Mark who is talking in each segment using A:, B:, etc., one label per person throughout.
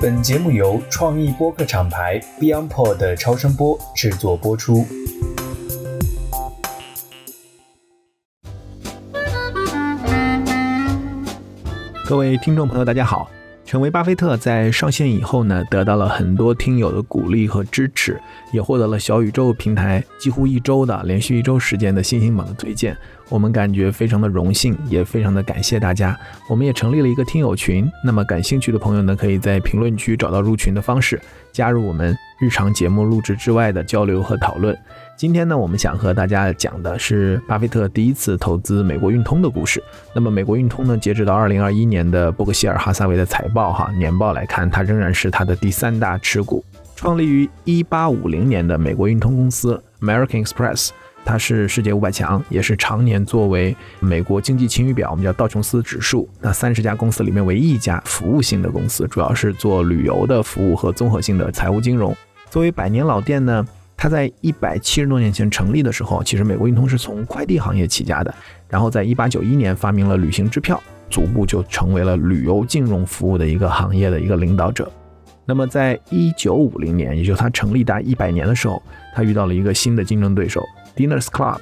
A: 本节目由创意播客厂牌 BeyondPod 的超声波制作播出。
B: 各位听众朋友，大家好。成为巴菲特在上线以后呢，得到了很多听友的鼓励和支持，也获得了小宇宙平台几乎一周的连续一周时间的新星榜的推荐。我们感觉非常的荣幸，也非常的感谢大家。我们也成立了一个听友群，那么感兴趣的朋友呢，可以在评论区找到入群的方式，加入我们日常节目录制之外的交流和讨论。今天呢，我们想和大家讲的是巴菲特第一次投资美国运通的故事。那么，美国运通呢，截止到二零二一年的伯克希尔哈撒韦的财报哈年报来看，它仍然是它的第三大持股。创立于一八五零年的美国运通公司 American Express，它是世界五百强，也是常年作为美国经济晴雨表，我们叫道琼斯指数那三十家公司里面唯一一家服务性的公司，主要是做旅游的服务和综合性的财务金融。作为百年老店呢。它在一百七十多年前成立的时候，其实美国运通是从快递行业起家的，然后在一八九一年发明了旅行支票，逐步就成为了旅游金融服务的一个行业的一个领导者。那么在一九五零年，也就是它成立达一百年的时候，它遇到了一个新的竞争对手 Diners Club。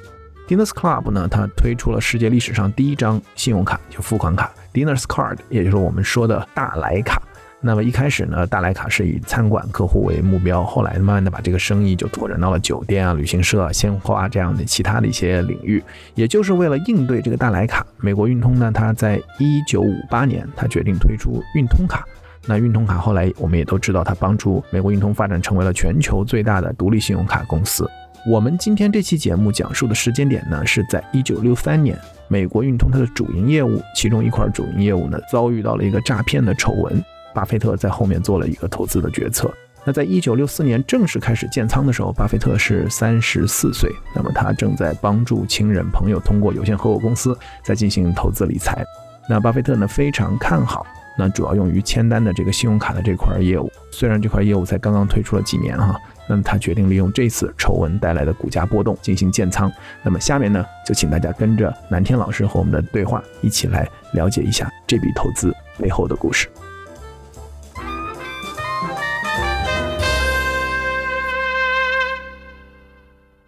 B: Diners Club 呢，它推出了世界历史上第一张信用卡，就付款卡 Diners Card，也就是我们说的大来卡。那么一开始呢，大莱卡是以餐馆客户为目标，后来慢慢的把这个生意就拓展到了酒店啊、旅行社啊、鲜花这样的其他的一些领域。也就是为了应对这个大莱卡，美国运通呢，它在一九五八年，它决定推出运通卡。那运通卡后来我们也都知道，它帮助美国运通发展成为了全球最大的独立信用卡公司。我们今天这期节目讲述的时间点呢，是在一九六三年，美国运通它的主营业务其中一块主营业务呢，遭遇到了一个诈骗的丑闻。巴菲特在后面做了一个投资的决策。那在一九六四年正式开始建仓的时候，巴菲特是三十四岁。那么他正在帮助亲人朋友通过有限合伙公司在进行投资理财。那巴菲特呢非常看好，那主要用于签单的这个信用卡的这块业务。虽然这块业务才刚刚推出了几年哈，那么他决定利用这次丑闻带来的股价波动进行建仓。那么下面呢就请大家跟着南天老师和我们的对话一起来了解一下这笔投资背后的故事。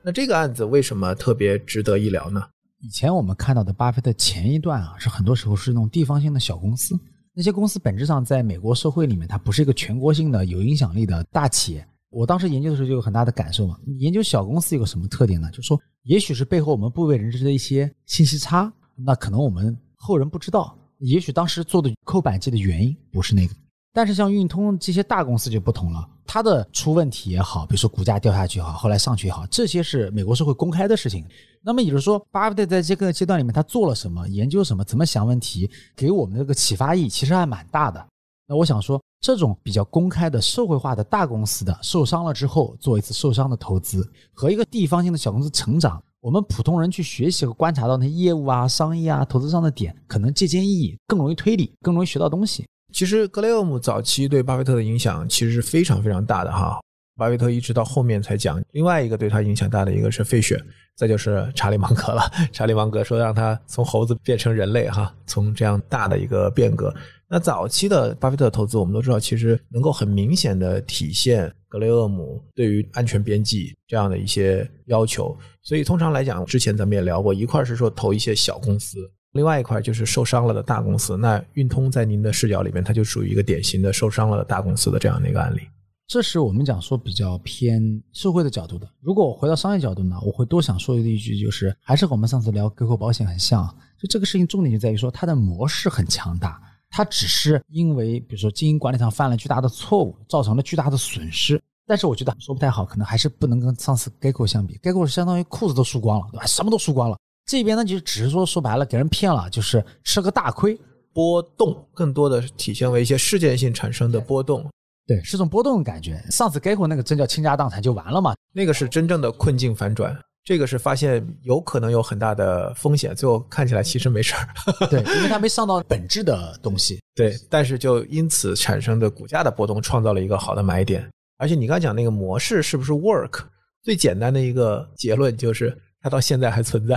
B: 那这个案子为什么特别值得一聊呢？
C: 以前我们看到的巴菲特前一段啊，是很多时候是那种地方性的小公司，那些公司本质上在美国社会里面，它不是一个全国性的有影响力的大企业。我当时研究的时候就有很大的感受嘛。研究小公司有个什么特点呢？就是说，也许是背后我们不为人知的一些信息差，那可能我们后人不知道。也许当时做的扣板机的原因不是那个。但是像运通这些大公司就不同了，它的出问题也好，比如说股价掉下去也好，后来上去也好，这些是美国社会公开的事情。那么也就是说，巴菲特在这个阶段里面他做了什么，研究什么，怎么想问题，给我们这个启发意义其实还蛮大的。那我想说，这种比较公开的社会化的大公司的受伤了之后做一次受伤的投资，和一个地方性的小公司成长，我们普通人去学习和观察到那些业务啊、商业啊、投资上的点，可能借鉴意义更容易推理，更容易学到东西。
B: 其实格雷厄姆早期对巴菲特的影响其实是非常非常大的哈。巴菲特一直到后面才讲，另外一个对他影响大的一个是费雪，再就是查理芒格了。查理芒格说让他从猴子变成人类哈，从这样大的一个变革。那早期的巴菲特投资，我们都知道，其实能够很明显的体现格雷厄姆对于安全边际这样的一些要求。所以通常来讲，之前咱们也聊过，一块是说投一些小公司。另外一块就是受伤了的大公司，那运通在您的视角里面，它就属于一个典型的受伤了的大公司的这样的一个案例。
C: 这是我们讲说比较偏社会的角度的。如果我回到商业角度呢，我会多想说的一句就是，还是和我们上次聊割口保险很像。就这个事情重点就在于说，它的模式很强大，它只是因为比如说经营管理上犯了巨大的错误，造成了巨大的损失。但是我觉得说不太好，可能还是不能跟上次割口相比。割口是相当于裤子都输光了，对吧？什么都输光了。这边呢，就只是说说白了，给人骗了，就是吃个大亏。
B: 波动更多的体现为一些事件性产生的波动，
C: 对，是种波动的感觉。上次 g 口那个真叫倾家荡产就完了嘛？
B: 那个是真正的困境反转，这个是发现有可能有很大的风险，最后看起来其实没事儿。
C: 对，因为它没上到本质的东西。
B: 对，但是就因此产生的股价的波动，创造了一个好的买点。而且你刚讲那个模式是不是 work？最简单的一个结论就是。它到现在还存在，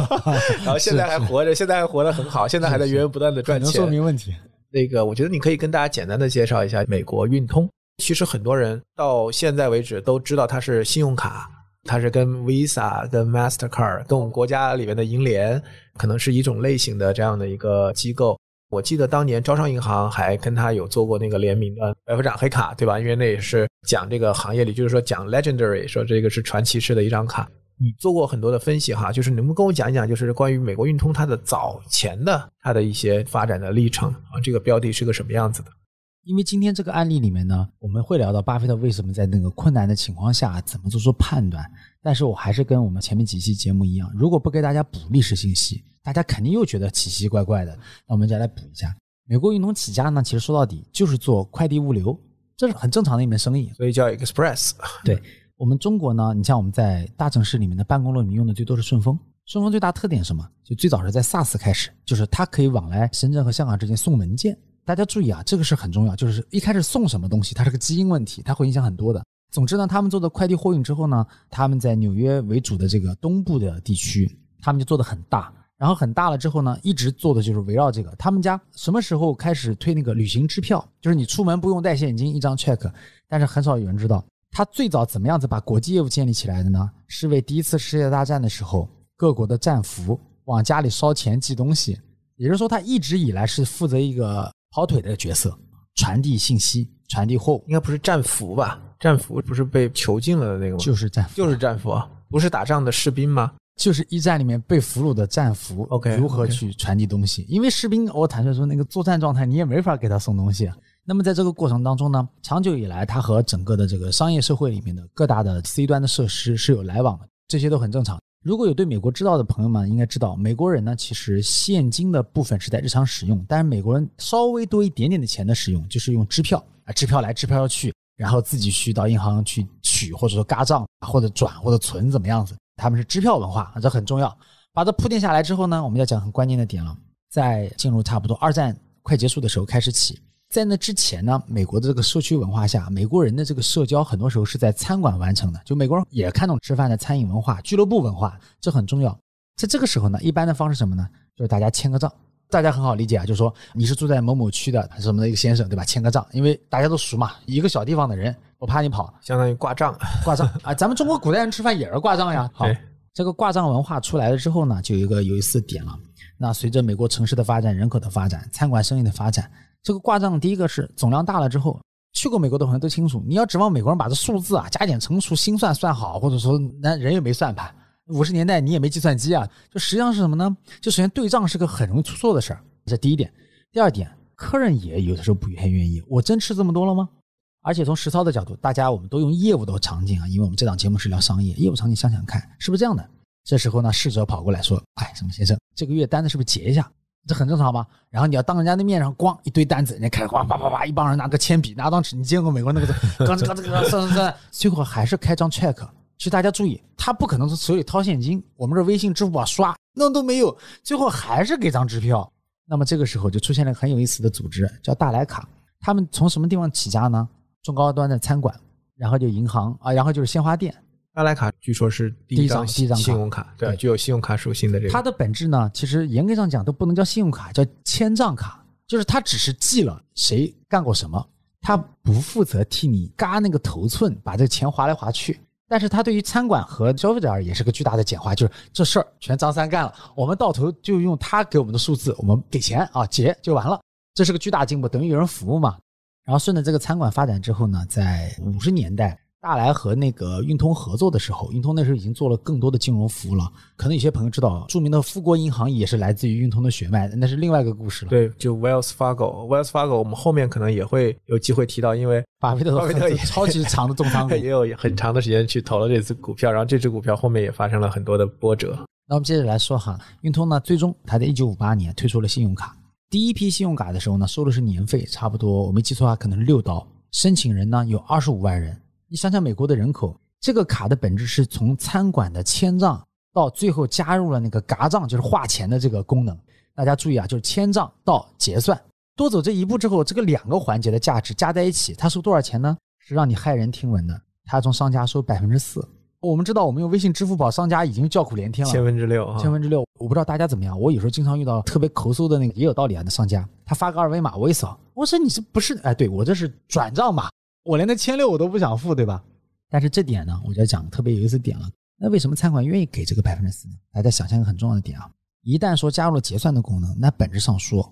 B: 然后现在还活着，现在还活得很好，现在还在源源不断的赚钱，
C: 能说明问题。
B: 那个，我觉得你可以跟大家简单的介绍一下美国运通。其实很多人到现在为止都知道它是信用卡，它是跟 Visa、跟 Mastercard、跟我们国家里面的银联可能是一种类型的这样的一个机构。我记得当年招商银行还跟他有做过那个联名的百夫长黑卡，对吧？因为那也是讲这个行业里，就是说讲 legendary，说这个是传奇式的一张卡。你做过很多的分析哈，就是能不能跟我讲一讲，就是关于美国运通它的早前的它的一些发展的历程啊？这个标的是个什么样子的？
C: 因为今天这个案例里面呢，我们会聊到巴菲特为什么在那个困难的情况下怎么做出判断。但是我还是跟我们前面几期节目一样，如果不给大家补历史信息，大家肯定又觉得奇奇怪怪的。那我们再来补一下，美国运通起家呢，其实说到底就是做快递物流，这是很正常的一门生意，
B: 所以叫 Express。
C: 对我们中国呢，你像我们在大城市里面的办公楼里面用的最多是顺丰。顺丰最大特点什么？就最早是在 SARS 开始，就是它可以往来深圳和香港之间送文件。大家注意啊，这个是很重要，就是一开始送什么东西，它是个基因问题，它会影响很多的。总之呢，他们做的快递货运之后呢，他们在纽约为主的这个东部的地区，他们就做的很大。然后很大了之后呢，一直做的就是围绕这个。他们家什么时候开始推那个旅行支票？就是你出门不用带现金，一张 check。但是很少有人知道，他最早怎么样子把国际业务建立起来的呢？是为第一次世界大战的时候，各国的战俘往家里烧钱寄东西。也就是说，他一直以来是负责一个。跑腿的角色，传递信息，传递货物，
B: 应该不是战俘吧？战俘不是被囚禁了的那个吗？
C: 就是战，
B: 就是战俘，不是打仗的士兵吗？
C: 就是一战里面被俘虏的战俘。
B: OK，
C: 如何去传递东西？因为士兵，我坦率说，那个作战状态，你也没法给他送东西。那么在这个过程当中呢，长久以来，它和整个的这个商业社会里面的各大的 C 端的设施是有来往的，这些都很正常。如果有对美国知道的朋友们，应该知道，美国人呢，其实现金的部分是在日常使用，但是美国人稍微多一点点的钱的使用，就是用支票啊，支票来支票去，然后自己去到银行去取，或者说嘎账，或者转，或者存，怎么样子？他们是支票文化，这很重要。把这铺垫下来之后呢，我们要讲很关键的点了，在进入差不多二战快结束的时候开始起。在那之前呢，美国的这个社区文化下，美国人的这个社交很多时候是在餐馆完成的。就美国人也看重吃饭的餐饮文化、俱乐部文化，这很重要。在这个时候呢，一般的方式什么呢？就是大家签个账，大家很好理解啊，就是说你是住在某某区的什么的一个先生，对吧？签个账，因为大家都熟嘛，一个小地方的人，我怕你跑，
B: 相当于挂账，
C: 挂账啊。咱们中国古代人吃饭也是挂账呀。好，这个挂账文化出来了之后呢，就有一个有意思的点了。那随着美国城市的发展、人口的发展、餐馆生意的发展。这个挂账，第一个是总量大了之后，去过美国的朋友都清楚，你要指望美国人把这数字啊加减乘除心算算好，或者说那人又没算盘，五十年代你也没计算机啊，就实际上是什么呢？就首先对账是个很容易出错的事儿，这第一点。第二点，客人也有的时候不太愿意，我真吃这么多了吗？而且从实操的角度，大家我们都用业务的场景啊，因为我们这档节目是聊商业业务场景，想想看是不是这样的？这时候呢，侍者跑过来说：“哎，什么先生，这个月单子是不是结一下？”这很正常吧？然后你要当人家的面上咣一堆单子，人家开始哗哗哗哗，一帮人拿个铅笔拿张纸，你见过美国那个？刚这个这个算算算，最后还是开张 check。其实大家注意，他不可能是手里掏现金，我们这微信、支付宝刷那都没有，最后还是给张支票。那么这个时候就出现了很有意思的组织，叫大来卡。他们从什么地方起家呢？中高端的餐馆，然后就银行啊，然后就是鲜花店。
B: 大来卡据说是第一张
C: 信
B: 用卡，对，具有信用卡属性的这个。
C: 它的本质呢，其实严格上讲都不能叫信用卡，叫签账卡，就是它只是记了谁干过什么，它不负责替你嘎那个头寸，把这个钱划来划去。但是它对于餐馆和消费者而言是个巨大的简化，就是这事儿全张三干了，我们到头就用他给我们的数字，我们给钱啊结就完了，这是个巨大进步，等于有人服务嘛。然后顺着这个餐馆发展之后呢，在五十年代。大来和那个运通合作的时候，运通那时候已经做了更多的金融服务了。可能有些朋友知道，著名的富国银行也是来自于运通的血脉，那是另外一个故事了。
B: 对，就 Wells Fargo，Wells Fargo，我们后面可能也会有机会提到，因为
C: 巴菲特
B: 巴菲特也
C: 超级长的重仓股，
B: 也有很长的时间去投了这只股票，然后这只股票后面也发生了很多的波折。
C: 那我们接着来说哈，运通呢，最终它在一九五八年推出了信用卡。第一批信用卡的时候呢，收的是年费，差不多我没记错的话，可能是六刀。申请人呢有二十五万人。你想想，美国的人口，这个卡的本质是从餐馆的签账到最后加入了那个嘎账，就是划钱的这个功能。大家注意啊，就是签账到结算，多走这一步之后，这个两个环节的价值加在一起，他收多少钱呢？是让你骇人听闻的，他从商家收百分之四。我们知道，我们用微信、支付宝，商家已经叫苦连天了，
B: 千分之六啊，
C: 千分之六。我不知道大家怎么样，我有时候经常遇到特别抠搜的那个，也有道理啊。那商家他发个二维码，我一扫，我说你这不是？哎，对我这是转账码，我连那千六我都不想付，对吧？但是这点呢，我就要讲特别有意思点了。那为什么餐馆愿意给这个百分之四呢？大家想象一个很重要的点啊，一旦说加入了结算的功能，那本质上说，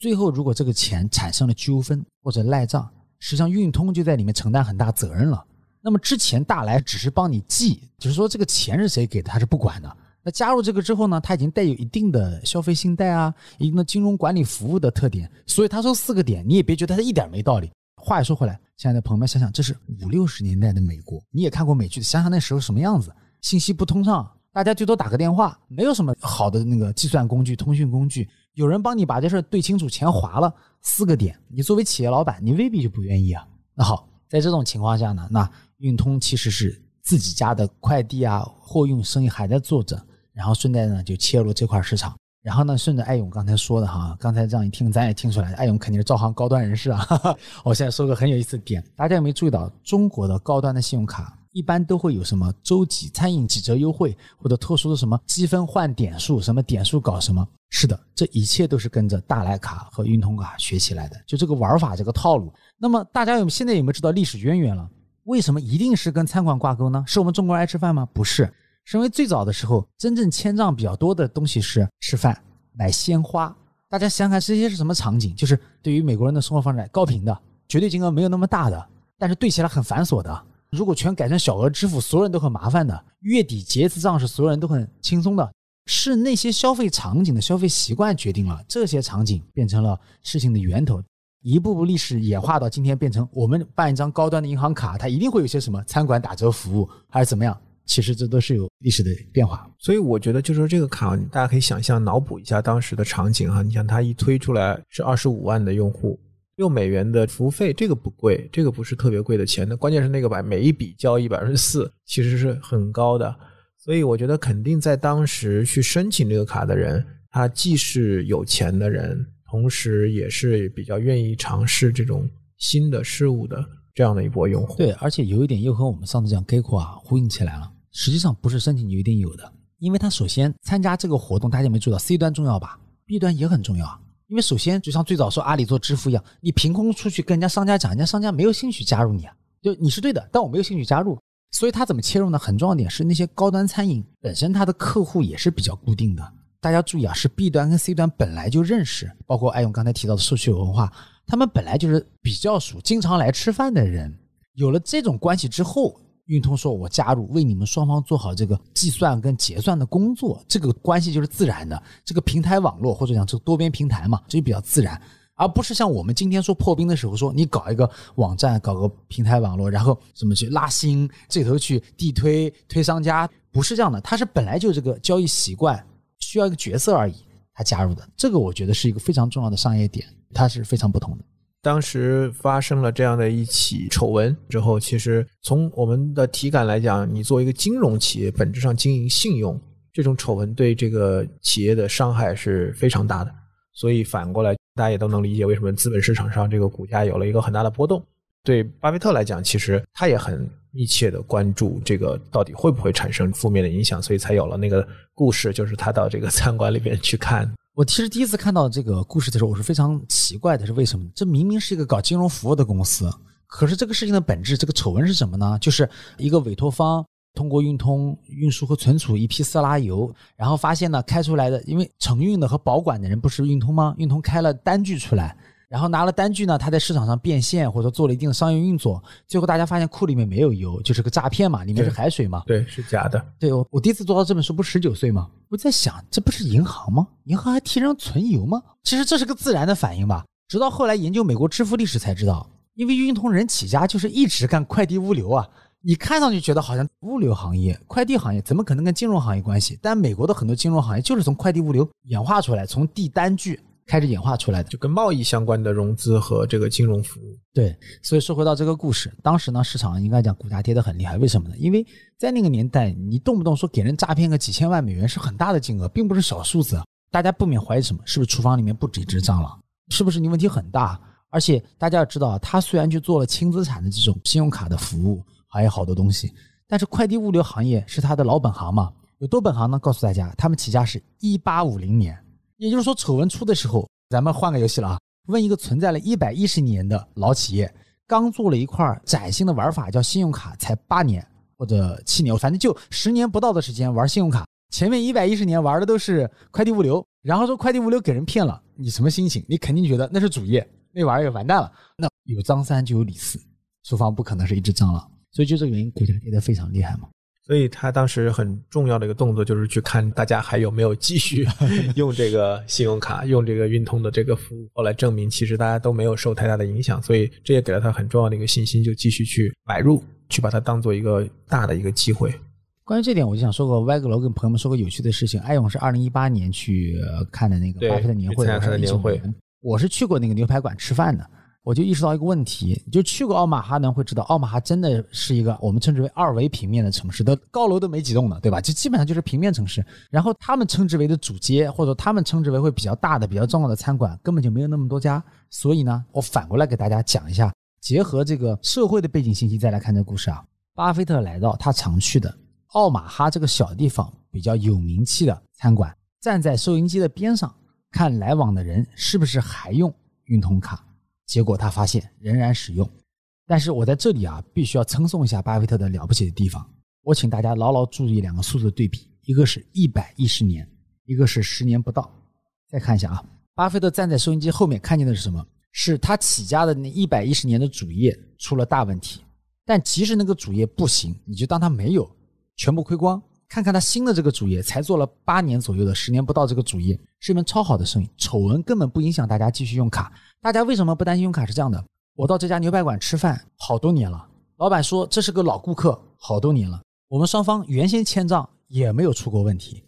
C: 最后如果这个钱产生了纠纷或者赖账，实际上运通就在里面承担很大责任了。那么之前大来只是帮你记，就是说这个钱是谁给的，他是不管的。那加入这个之后呢，他已经带有一定的消费信贷啊，一定的金融管理服务的特点。所以他说四个点，你也别觉得他一点没道理。话也说回来，亲爱的朋友们，想想这是五六十年代的美国，你也看过美剧，想想那时候什么样子，信息不通畅，大家最多打个电话，没有什么好的那个计算工具、通讯工具，有人帮你把这事对清楚，钱划了，四个点，你作为企业老板，你未必就不愿意啊。那好，在这种情况下呢，那。运通其实是自己家的快递啊，货运生意还在做着，然后顺带呢就切入这块市场，然后呢顺着艾勇刚才说的哈，刚才这样一听，咱也听出来，艾勇肯定是招行高端人士啊。我现在说个很有意思的点，大家有没有注意到，中国的高端的信用卡一般都会有什么周几餐饮几折优惠，或者特殊的什么积分换点数，什么点数搞什么？是的，这一切都是跟着大来卡和运通卡学起来的，就这个玩法，这个套路。那么大家有现在有没有知道历史渊源了？为什么一定是跟餐馆挂钩呢？是我们中国人爱吃饭吗？不是，是因为最早的时候，真正签账比较多的东西是吃饭、买鲜花。大家想想看，这些是什么场景？就是对于美国人的生活方式，高频的，绝对金额没有那么大的，但是对起来很繁琐的。如果全改成小额支付，所有人都很麻烦的。月底结一次账是所有人都很轻松的，是那些消费场景的消费习惯决定了这些场景变成了事情的源头。一步步历史演化到今天，变成我们办一张高端的银行卡，它一定会有些什么餐馆打折服务，还是怎么样？其实这都是有历史的变化。
B: 所以我觉得，就说这个卡，大家可以想象、脑补一下当时的场景哈。你想它一推出来是二十五万的用户，六美元的服务费，这个不贵，这个不是特别贵的钱。那关键是那个百每一笔交易百分之四，其实是很高的。所以我觉得肯定在当时去申请这个卡的人，他既是有钱的人。同时，也是比较愿意尝试这种新的事物的这样的一波用户。
C: 对，而且有一点又和我们上次讲 g e k o 啊呼应起来了。实际上不是申请就一定有的，因为他首先参加这个活动，大家没注意到 C 端重要吧？B 端也很重要啊。因为首先就像最早说阿里做支付一样，你凭空出去跟人家商家讲，人家商家没有兴趣加入你啊。就你是对的，但我没有兴趣加入，所以他怎么切入呢？很重要点是那些高端餐饮本身它的客户也是比较固定的。大家注意啊，是 B 端跟 C 端本来就认识，包括爱用刚才提到的社区文化，他们本来就是比较熟、经常来吃饭的人。有了这种关系之后，运通说我加入，为你们双方做好这个计算跟结算的工作，这个关系就是自然的。这个平台网络或者讲这个多边平台嘛，这就比较自然，而不是像我们今天说破冰的时候说，你搞一个网站，搞个平台网络，然后什么去拉新，这头去地推推商家，不是这样的，它是本来就这个交易习惯。需要一个角色而已，他加入的这个，我觉得是一个非常重要的商业点，它是非常不同的。
B: 当时发生了这样的一起丑闻之后，其实从我们的体感来讲，你作为一个金融企业，本质上经营信用，这种丑闻对这个企业的伤害是非常大的。所以反过来，大家也都能理解为什么资本市场上这个股价有了一个很大的波动。对巴菲特来讲，其实他也很密切的关注这个到底会不会产生负面的影响，所以才有了那个故事，就是他到这个 餐馆里边去看。
C: 我其实第一次看到这个故事的时候，我是非常奇怪的，是为什么？这明明是一个搞金融服务的公司，可是这个事情的本质，这个丑闻是什么呢？就是一个委托方通过运通运输和存储一批色拉油，然后发现呢，开出来的，因为承运的和保管的人不是运通吗？运通开了单据出来。然后拿了单据呢，他在市场上变现或者做了一定的商业运作，最后大家发现库里面没有油，就是个诈骗嘛，里面是海水嘛。
B: 对，是假的。
C: 对我，我第一次做到这本书不十九岁吗？我在想，这不是银行吗？银行还替人存油吗？其实这是个自然的反应吧。直到后来研究美国支付历史才知道，因为运通人起家就是一直干快递物流啊。你看上去觉得好像物流行业、快递行业怎么可能跟金融行业关系？但美国的很多金融行业就是从快递物流演化出来，从递单据。开始演化出来的，
B: 就跟贸易相关的融资和这个金融服务。
C: 对，所以说回到这个故事，当时呢，市场应该讲股价跌得很厉害，为什么呢？因为在那个年代，你动不动说给人诈骗个几千万美元是很大的金额，并不是小数字。大家不免怀疑什么？是不是厨房里面不止一只蟑螂？是不是你问题很大？而且大家要知道，他虽然去做了轻资产的这种信用卡的服务，还有好多东西。但是快递物流行业是他的老本行嘛？有多本行呢？告诉大家，他们起家是一八五零年，也就是说丑闻出的时候，咱们换个游戏了啊，问一个存在了一百一十年的老企业，刚做了一块崭新的玩法叫信用卡，才八年或者七年，反正就十年不到的时间玩信用卡，前面一百一十年玩的都是快递物流，然后说快递物流给人骗了，你什么心情？你肯定觉得那是主业，那玩意儿完蛋了。那有张三就有李四，双方不可能是一只蟑螂，所以就这个原因，股价跌得非常厉害嘛。
B: 所以他当时很重要的一个动作就是去看大家还有没有继续 用这个信用卡、用这个运通的这个服务。后来证明，其实大家都没有受太大的影响，所以这也给了他很重要的一个信心，就继续去买入，去把它当做一个大的一个机会。
C: 关于这点，我就想说个歪个楼，跟朋友们说个有趣的事情。艾勇是二零一八年去看的那个巴菲特年会，
B: 参加他的年会，
C: 我是去过那个牛排馆吃饭的。我就意识到一个问题，就去过奥马哈呢，会知道奥马哈真的是一个我们称之为二维平面的城市，的高楼都没几栋呢，对吧？就基本上就是平面城市。然后他们称之为的主街，或者他们称之为会比较大的、比较重要的餐馆，根本就没有那么多家。所以呢，我反过来给大家讲一下，结合这个社会的背景信息再来看这个故事啊。巴菲特来到他常去的奥马哈这个小地方比较有名气的餐馆，站在收银机的边上看来往的人是不是还用运通卡。结果他发现仍然使用，但是我在这里啊，必须要称颂一下巴菲特的了不起的地方。我请大家牢牢注意两个数字对比，一个是一百一十年，一个是十年不到。再看一下啊，巴菲特站在收音机后面看见的是什么？是他起家的那一百一十年的主业出了大问题。但即使那个主业不行，你就当他没有，全部亏光。看看他新的这个主业，才做了八年左右的，十年不到，这个主业是一门超好的生意，丑闻根本不影响大家继续用卡。大家为什么不担心用卡？是这样的，我到这家牛排馆吃饭好多年了，老板说这是个老顾客，好多年了。我们双方原先签账也没有出过问题，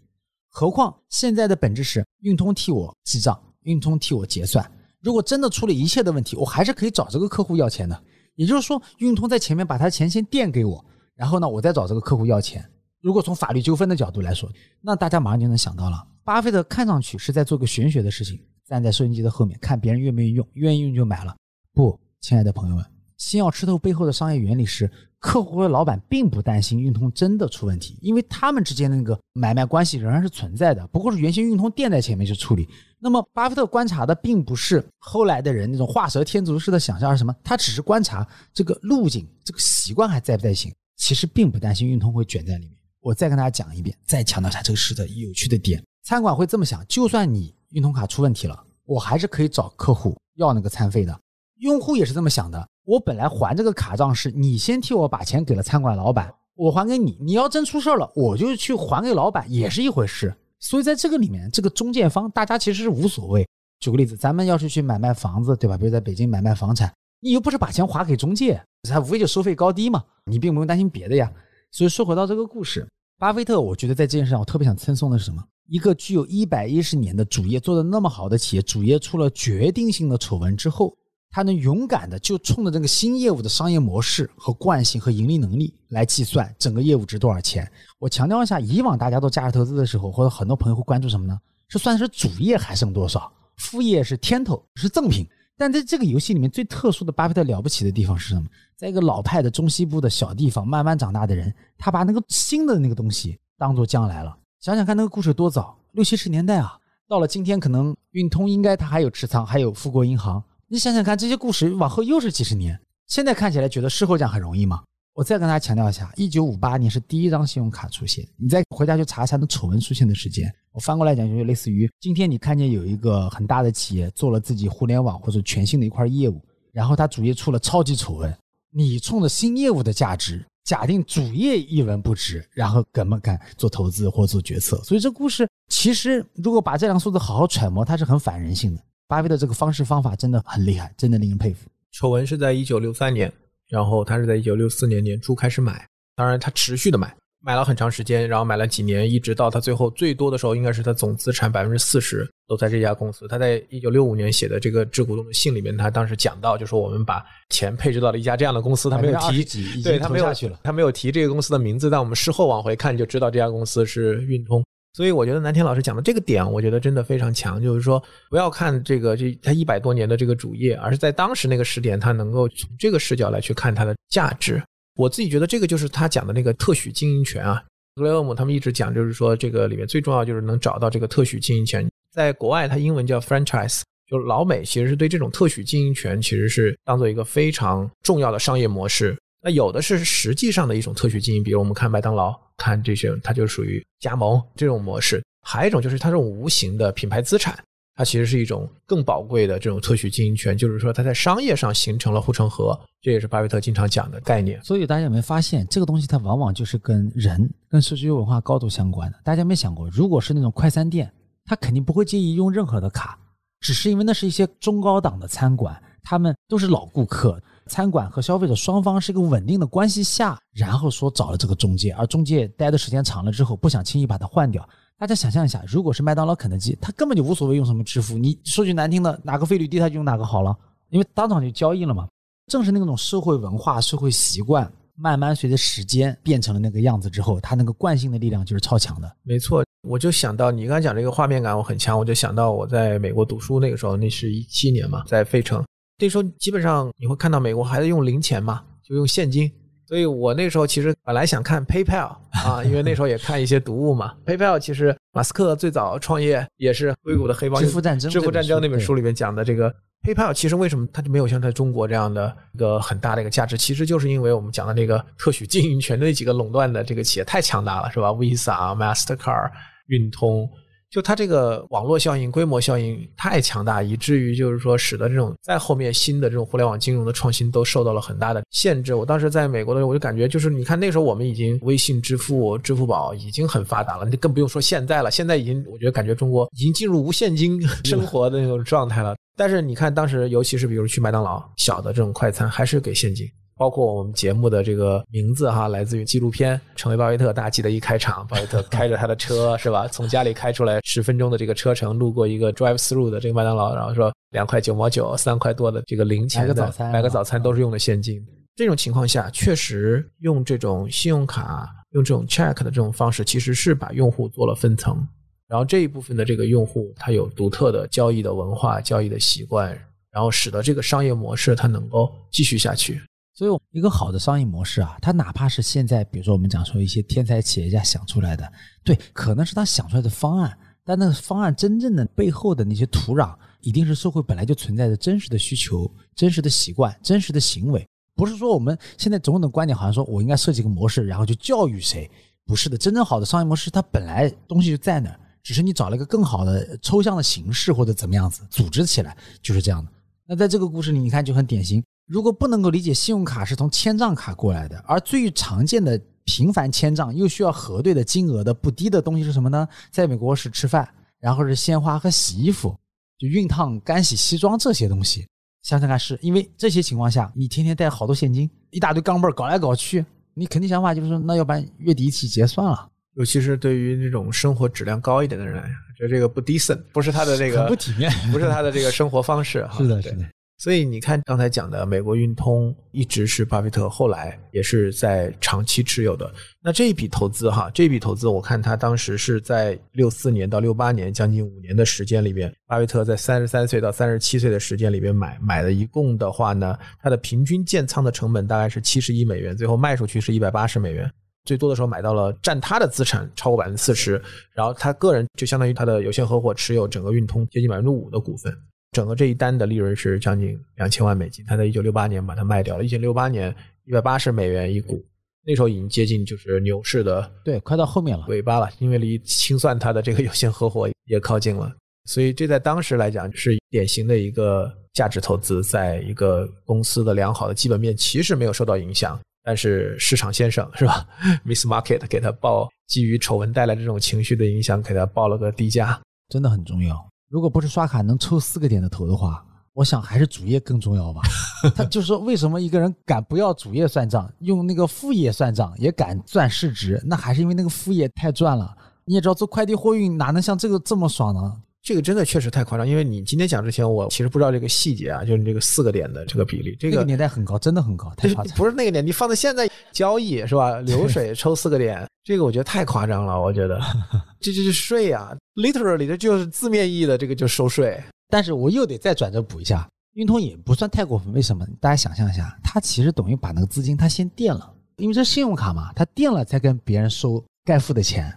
C: 何况现在的本质是运通替我记账，运通替我结算。如果真的出了一切的问题，我还是可以找这个客户要钱的。也就是说，运通在前面把他钱先垫给我，然后呢，我再找这个客户要钱。如果从法律纠纷的角度来说，那大家马上就能想到了，巴菲特看上去是在做个玄学的事情。站在收音机的后面看别人愿不愿意用，愿意用就买了。不，亲爱的朋友们，先要吃透背后的商业原理是，客户和老板并不担心运通真的出问题，因为他们之间的那个买卖关系仍然是存在的，不过是原先运通垫在前面去处理。那么巴菲特观察的并不是后来的人那种画蛇添足式的想象是什么，他只是观察这个路径、这个习惯还在不在行。其实并不担心运通会卷在里面。我再跟大家讲一遍，再强调一下这个事的有趣的点。餐馆会这么想：就算你运通卡出问题了，我还是可以找客户要那个餐费的。用户也是这么想的：我本来还这个卡账是你先替我把钱给了餐馆老板，我还给你。你要真出事了，我就去还给老板，也是一回事。所以在这个里面，这个中介方大家其实是无所谓。举个例子，咱们要是去买卖房子，对吧？比如在北京买卖房产，你又不是把钱划给中介，他无非就收费高低嘛，你并不用担心别的呀。所以说回到这个故事。巴菲特，我觉得在这件事上，我特别想称颂的是什么？一个具有一百一十年的主业做的那么好的企业，主业出了决定性的丑闻之后，他能勇敢的就冲着这个新业务的商业模式和惯性和盈利能力来计算整个业务值多少钱。我强调一下，以往大家做价值投资的时候，或者很多朋友会关注什么呢？是算是主业还剩多少，副业是天头是赠品。但在这个游戏里面，最特殊的巴菲特了不起的地方是什么？在一个老派的中西部的小地方慢慢长大的人，他把那个新的那个东西当做将来了。想想看，那个故事多早，六七十年代啊！到了今天，可能运通应该它还有持仓，还有富国银行。你想想看，这些故事往后又是几十年，现在看起来觉得事后讲很容易吗？我再跟大家强调一下，一九五八年是第一张信用卡出现。你再回家去查一下那丑闻出现的时间。我翻过来讲，就类似于今天你看见有一个很大的企业做了自己互联网或者全新的一块业务，然后它主业出了超级丑闻，你冲着新业务的价值，假定主业一文不值，然后敢不敢做投资或做决策？所以这故事其实如果把这两个数字好好揣摩，它是很反人性的。巴菲特这个方式方法真的很厉害，真的令人佩服。
B: 丑闻是在一九六三年。然后他是在一九六四年年初开始买，当然他持续的买，买了很长时间，然后买了几年，一直到他最后最多的时候，应该是他总资产百分之四十都在这家公司。他在一九六五年写的这个致股东的信里面，他当时讲到，就说我们把钱配置到了一家这样的公司，他没有提，对他没有他没有提这个公司的名字，但我们事后往回看就知道这家公司是运通。所以我觉得南天老师讲的这个点，我觉得真的非常强，就是说不要看这个这他一百多年的这个主业，而是在当时那个时点，他能够从这个视角来去看它的价值。我自己觉得这个就是他讲的那个特许经营权啊。格雷厄姆他们一直讲，就是说这个里面最重要就是能找到这个特许经营权。在国外，它英文叫 franchise，就老美其实是对这种特许经营权其实是当做一个非常重要的商业模式。那有的是实际上的一种特许经营，比如我们看麦当劳，看这些，它就属于加盟这种模式。还有一种就是它这种无形的品牌资产。它其实是一种更宝贵的这种特许经营权，就是说它在商业上形成了护城河，这也是巴菲特经常讲的概念。
C: 所以大家有没有发现，这个东西它往往就是跟人、跟社区文化高度相关的？大家有没有想过，如果是那种快餐店，他肯定不会介意用任何的卡，只是因为那是一些中高档的餐馆，他们都是老顾客，餐馆和消费者双方是一个稳定的关系下，然后说找了这个中介，而中介待的时间长了之后，不想轻易把它换掉。大家想象一下，如果是麦当劳、肯德基，他根本就无所谓用什么支付。你说句难听的，哪个费率低他就用哪个好了，因为当场就交易了嘛。正是那种社会文化、社会习惯，慢慢随着时间变成了那个样子之后，它那个惯性的力量就是超强的。
B: 没错，我就想到你刚才讲这个画面感，我很强，我就想到我在美国读书那个时候，那是一七年嘛，在费城，那时候基本上你会看到美国还在用零钱嘛，就用现金。所以我那时候其实本来想看 PayPal 啊，因为那时候也看一些读物嘛。PayPal 其实马斯克最早创业也是硅谷的黑帮。
C: 支付战争。
B: 支付战争那本书里面讲的这个 PayPal，其实为什么它就没有像在中国这样的一个很大的一个价值？其实就是因为我们讲的那个特许经营权那几个垄断的这个企业太强大了，是吧？Visa、Mastercard、运通。就它这个网络效应、规模效应太强大，以至于就是说，使得这种在后面新的这种互联网金融的创新都受到了很大的限制。我当时在美国的时候，我就感觉，就是你看那时候我们已经微信支付、支付宝已经很发达了，你更不用说现在了。现在已经，我觉得感觉中国已经进入无现金 生活的那种状态了。但是你看当时，尤其是比如去麦当劳，小的这种快餐还是给现金。包括我们节目的这个名字哈，来自于纪录片《成为巴菲特》。大家记得一开场，巴菲特开着他的车是吧？从家里开出来十分钟的这个车程，路过一个 drive through 的这个麦当劳，然后说两块九毛九，三块多的这个零钱
C: 买个早餐，
B: 买个早餐都是用的现金。这种情况下，确实用这种信用卡、用这种 check 的这种方式，其实是把用户做了分层。然后这一部分的这个用户，他有独特的交易的文化、交易的习惯，然后使得这个商业模式它能够继续下去。
C: 所以，一个好的商业模式啊，它哪怕是现在，比如说我们讲说一些天才企业家想出来的，对，可能是他想出来的方案，但那个方案真正的背后的那些土壤，一定是社会本来就存在的真实的需求、真实的习惯、真实的行为。不是说我们现在总有的观点，好像说我应该设计个模式，然后就教育谁？不是的，真正好的商业模式，它本来东西就在那儿，只是你找了一个更好的抽象的形式或者怎么样子组织起来，就是这样的。那在这个故事里，你看就很典型。如果不能够理解信用卡是从千账卡过来的，而最常见的频繁千账又需要核对的金额的不低的东西是什么呢？在美国是吃饭，然后是鲜花和洗衣服，就熨烫、干洗西装这些东西。想想看，是因为这些情况下，你天天带好多现金，一大堆钢镚搞来搞去，你肯定想法就是说，那要不然月底一起结算了。
B: 尤其是对于那种生活质量高一点的人，觉得这个不 decent，不是他的这个
C: 不体面，
B: 不是他的这个生活方式。
C: 是的，是的。
B: 所以你看，刚才讲的美国运通一直是巴菲特后来也是在长期持有的。那这一笔投资哈，这笔投资我看他当时是在六四年到六八年将近五年的时间里边，巴菲特在三十三岁到三十七岁的时间里边买买的，一共的话呢，他的平均建仓的成本大概是七十亿美元，最后卖出去是一百八十美元，最多的时候买到了占他的资产超过百分之四十，然后他个人就相当于他的有限合伙持有整个运通接近百分之五的股份。整个这一单的利润是将近两千万美金，他在一九六八年把它卖掉了，一九六八年一百八十美元一股，那时候已经接近就是牛市的
C: 对，快到后面了。
B: 尾巴了，因为离清算它的这个有限合伙也靠近了，所以这在当时来讲是典型的一个价值投资，在一个公司的良好的基本面其实没有受到影响，但是市场先生是吧，Miss Market 给他报基于丑闻带来这种情绪的影响，给他报了个低价，
C: 真的很重要。如果不是刷卡能抽四个点的头的话，我想还是主业更重要吧。他就是说，为什么一个人敢不要主业算账，用那个副业算账，也敢赚市值？那还是因为那个副业太赚了。你也知道，做快递货运哪能像这个这么爽呢？
B: 这个真的确实太夸张，因为你今天讲之前，我其实不知道这个细节啊，就是你这个四个点的这个比例，这个
C: 年代很高，真的很高，太夸张。
B: 不是那个点，你放在现在交易是吧？流水抽四个点，这个我觉得太夸张了，我觉得 这就是税啊，literally 这就是字面意义的这个就收税。
C: 但是我又得再转折补一下，运通也不算太过分，为什么？大家想象一下，它其实等于把那个资金它先垫了，因为这信用卡嘛，他垫了才跟别人收该付的钱。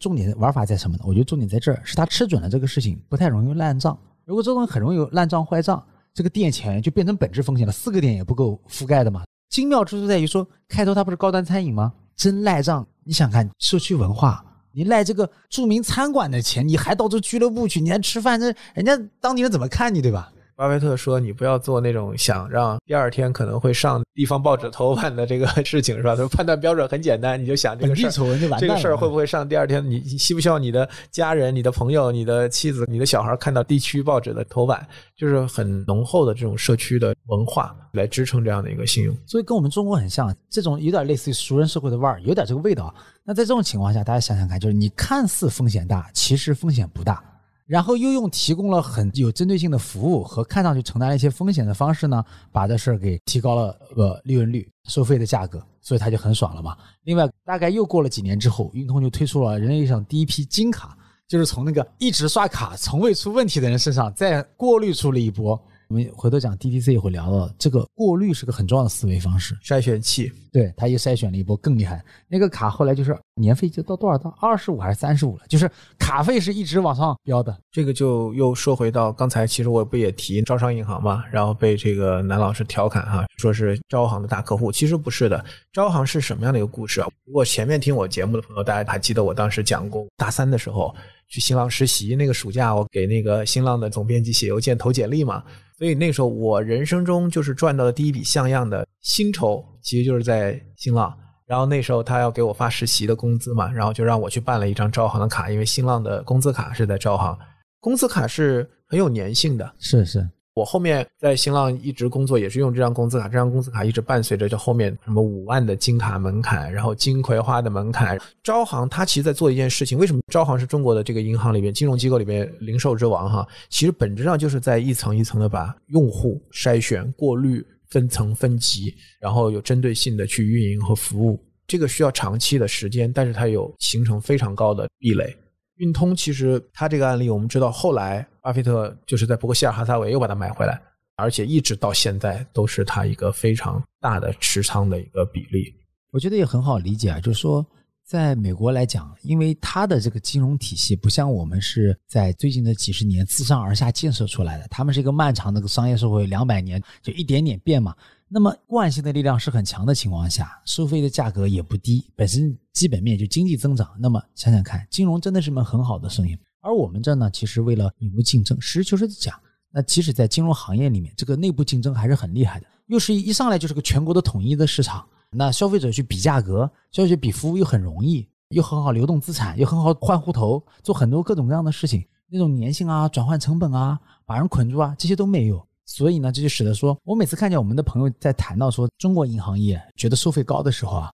C: 重点玩法在什么呢？我觉得重点在这儿，是他吃准了这个事情不太容易烂账。如果这东西很容易有烂账坏账，这个垫钱就变成本质风险了，四个点也不够覆盖的嘛。精妙之处在于说，开头它不是高端餐饮吗？真赖账，你想看社区文化，你赖这个著名餐馆的钱，你还到这俱乐部去，你还吃饭，这人家当地人怎么看你，对吧？
B: 巴菲特说：“你不要做那种想让第二天可能会上地方报纸头版的这个事情，是吧？他说判断标准很简单，你就想这个事儿，这个事儿会不会上第二天？你希不希望你的家人、你的朋友、你的妻子、你的小孩看到地区报纸的头版？就是很浓厚的这种社区的文化来支撑这样的一个信用。
C: 所以跟我们中国很像，这种有点类似于熟人社会的味儿，有点这个味道。那在这种情况下，大家想想看，就是你看似风险大，其实风险不大。”然后又用提供了很有针对性的服务和看上去承担了一些风险的方式呢，把这事儿给提高了呃利润率、收费的价格，所以他就很爽了嘛。另外，大概又过了几年之后，运通就推出了人类上第一批金卡，就是从那个一直刷卡从未出问题的人身上再过滤出了一波。我们回头讲 DTC 也会聊到，这个过滤是个很重要的思维方式，
B: 筛选器。
C: 对，他又筛选了一波更厉害。那个卡后来就是年费就到多少到二十五还是三十五了，就是卡费是一直往上飙的。
B: 这个就又说回到刚才，其实我不也提招商银行嘛，然后被这个南老师调侃哈，说是招行的大客户，其实不是的。招行是什么样的一个故事啊？如果前面听我节目的朋友，大家还记得我当时讲过，大三的时候去新浪实习，那个暑假我给那个新浪的总编辑写邮件投简历嘛。所以那时候我人生中就是赚到的第一笔像样的薪酬，其实就是在新浪。然后那时候他要给我发实习的工资嘛，然后就让我去办了一张招行的卡，因为新浪的工资卡是在招行，工资卡是很有粘性的。
C: 是是。
B: 我后面在新浪一直工作，也是用这张工资卡。这张工资卡一直伴随着，就后面什么五万的金卡门槛，然后金葵花的门槛。招行它其实在做一件事情，为什么招行是中国的这个银行里面金融机构里面零售之王哈？其实本质上就是在一层一层的把用户筛选、过滤、分层分级，然后有针对性的去运营和服务。这个需要长期的时间，但是它有形成非常高的壁垒。运通其实它这个案例，我们知道后来巴菲特就是在伯克希尔哈撒韦又把它买回来，而且一直到现在都是它一个非常大的持仓的一个比例。
C: 我觉得也很好理解啊，就是说在美国来讲，因为它的这个金融体系不像我们是在最近的几十年自上而下建设出来的，他们是一个漫长的商业社会，两百年就一点点变嘛。那么惯性的力量是很强的情况下，收费的价格也不低，本身基本面就经济增长。那么想想看，金融真的是门很好的生意。而我们这呢，其实为了引入竞争，实事求是的讲，那即使在金融行业里面，这个内部竞争还是很厉害的。又是一上来就是个全国的统一的市场，那消费者去比价格，消费者比服务又很容易，又很好流动资产，又很好换户头，做很多各种各样的事情，那种粘性啊、转换成本啊、把人捆住啊，这些都没有。所以呢，这就使得说，我每次看见我们的朋友在谈到说中国银行业觉得收费高的时候啊，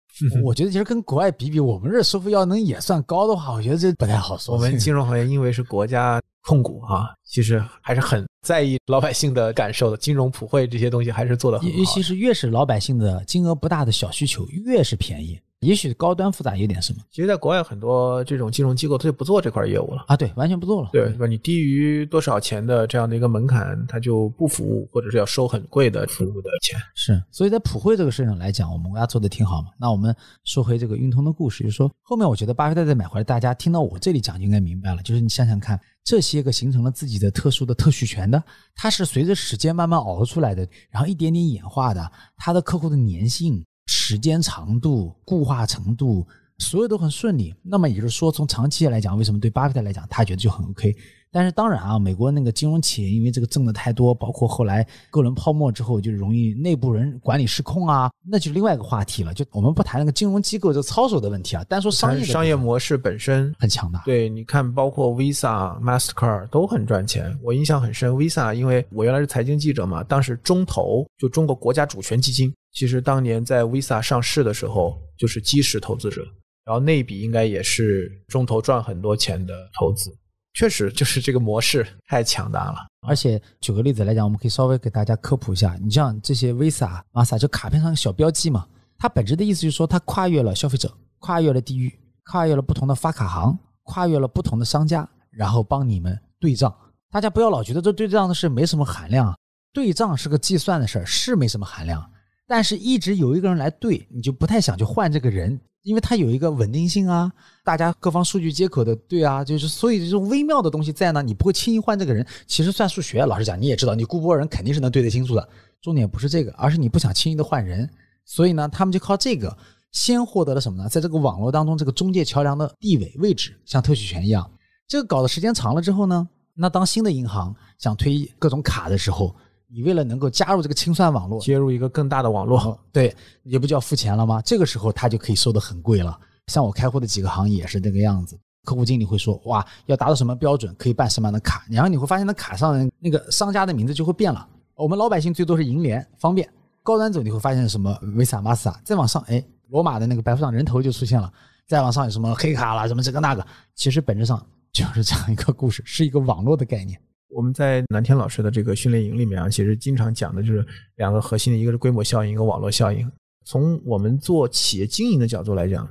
C: 我觉得其实跟国外比比，我们这收费要能也算高的话，我觉得这不太好说。
B: 我们 金融行业因为是国家控股啊，其实还是很在意老百姓的感受的。金融普惠这些东西还是做的很好。
C: 尤其是越是老百姓的金额不大的小需求，越是便宜。也许高端复杂一点是吗，
B: 其实，在国外很多这种金融机构，他就不做这块业务了
C: 啊，对，完全不做了，
B: 对，吧？你低于多少钱的这样的一个门槛，他就不服务，或者是要收很贵的服务的钱。
C: 是，所以在普惠这个事情来讲，我们国家做的挺好嘛。那我们说回这个运通的故事，就是说，后面我觉得巴菲特再买回来，大家听到我这里讲就应该明白了，就是你想想看，这些个形成了自己的特殊的特许权的，它是随着时间慢慢熬出来的，然后一点点演化的，它的客户的粘性。时间长度、固化程度，所有都很顺利。那么也就是说，从长期来讲，为什么对巴菲特来讲，他觉得就很 OK？但是当然啊，美国那个金融企业因为这个挣的太多，包括后来各轮泡沫之后，就容易内部人管理失控啊，那就另外一个话题了。就我们不谈那个金融机构这操守的问题啊，单说商业
B: 商业模式本身
C: 很强大。
B: 对，你看，包括 Visa、Mastercard 都很赚钱。我印象很深，Visa，因为我原来是财经记者嘛，当时中投就中国国家主权基金，其实当年在 Visa 上市的时候就是基石投资者，然后那笔应该也是中投赚很多钱的投资。确实，就是这个模式太强大了。
C: 而且举个例子来讲，我们可以稍微给大家科普一下。你像这些 Visa、m a s a 就卡片上小标记嘛，它本质的意思就是说，它跨越了消费者，跨越了地域，跨越了不同的发卡行，跨越了不同的商家，然后帮你们对账。大家不要老觉得这对账的事没什么含量，对账是个计算的事儿，是没什么含量。但是一直有一个人来对，你就不太想去换这个人，因为他有一个稳定性啊，大家各方数据接口的对啊，就是所以这种微妙的东西在呢，你不会轻易换这个人。其实算数学，老实讲你也知道，你雇波人肯定是能对得清楚的。重点不是这个，而是你不想轻易的换人，所以呢，他们就靠这个先获得了什么呢？在这个网络当中，这个中介桥梁的地位位置，像特许权一样。这个搞的时间长了之后呢，那当新的银行想推各种卡的时候。你为了能够加入这个清算网络，
B: 接入一个更大的网络，
C: 对，也不叫付钱了吗？这个时候他就可以收的很贵了。像我开户的几个行业也是这个样子，客户经理会说，哇，要达到什么标准可以办什么样的卡，然后你会发现那卡上那个商家的名字就会变了。我们老百姓最多是银联方便，高端走你会发现什么 Visa、Master，再往上，哎，罗马的那个白富上人头就出现了，再往上有什么黑卡啦，什么这个那个，其实本质上就是这样一个故事，是一个网络的概念。
B: 我们在南天老师的这个训练营里面啊，其实经常讲的就是两个核心的，一个是规模效应，一个网络效应。从我们做企业经营的角度来讲，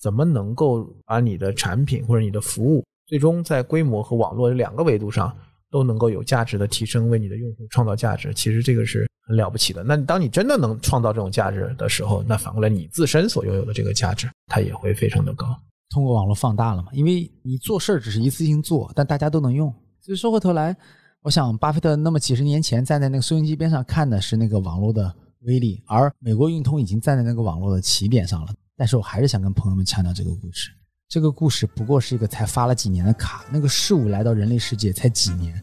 B: 怎么能够把你的产品或者你的服务，最终在规模和网络两个维度上都能够有价值的提升，为你的用户创造价值，其实这个是很了不起的。那当你真的能创造这种价值的时候，那反过来你自身所拥有的这个价值，它也会非常的高。
C: 通过网络放大了嘛？因为你做事儿只是一次性做，但大家都能用。所以说回头来，我想巴菲特那么几十年前站在那个收音机边上看的是那个网络的威力，而美国运通已经站在那个网络的起点上了。但是我还是想跟朋友们强调这个故事，这个故事不过是一个才发了几年的卡，那个事物来到人类世界才几年。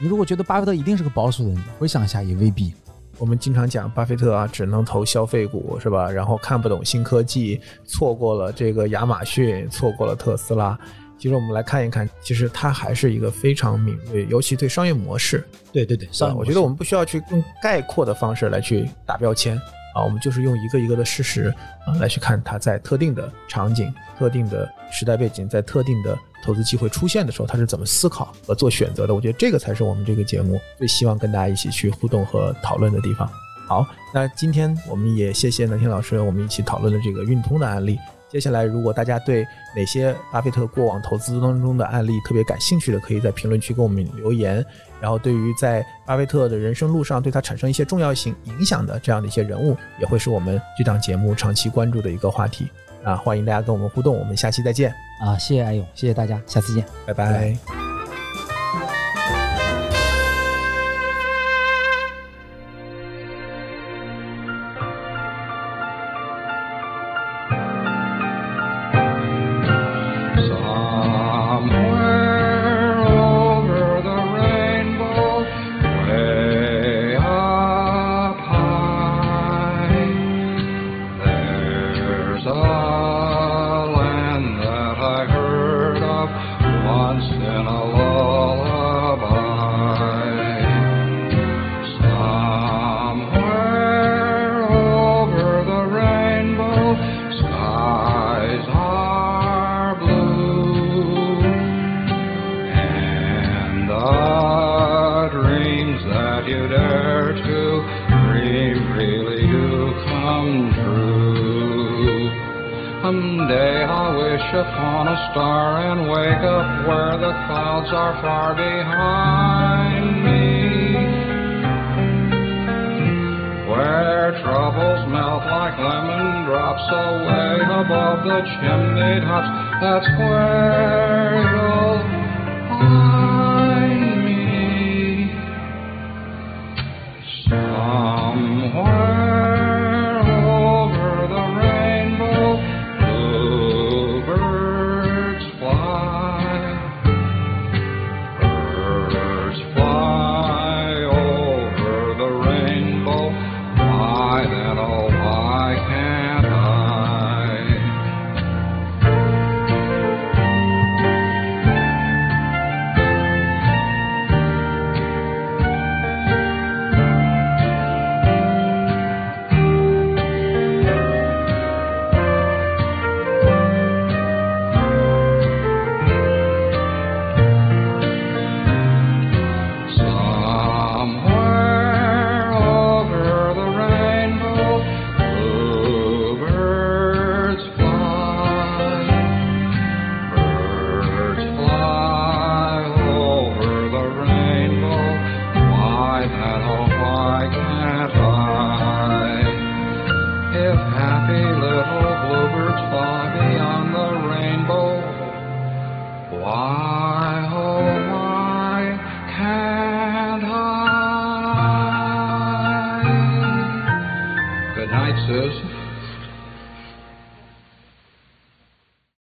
C: 你如果觉得巴菲特一定是个保守的人，回想一下也未必。
B: 我们经常讲巴菲特啊，只能投消费股是吧？然后看不懂新科技，错过了这个亚马逊，错过了特斯拉。其实我们来看一看，其实它还是一个非常敏锐，尤其对商业模式。
C: 对对对，商业，
B: 我觉得我们不需要去用概括的方式来去打标签啊，我们就是用一个一个的事实啊来去看它在特定的场景、特定的时代背景、在特定的投资机会出现的时候，它是怎么思考和做选择的。我觉得这个才是我们这个节目最希望跟大家一起去互动和讨论的地方。好，那今天我们也谢谢南天老师，我们一起讨论的这个运通的案例。接下来，如果大家对哪些巴菲特过往投资当中的案例特别感兴趣的，可以在评论区给我们留言。然后，对于在巴菲特的人生路上对他产生一些重要性影响的这样的一些人物，也会是我们这档节目长期关注的一个话题。啊，欢迎大家跟我们互动，我们下期再见。
C: 啊，谢谢艾勇，谢谢大家，下次见，
B: 拜拜。
D: the chimney tops. That's where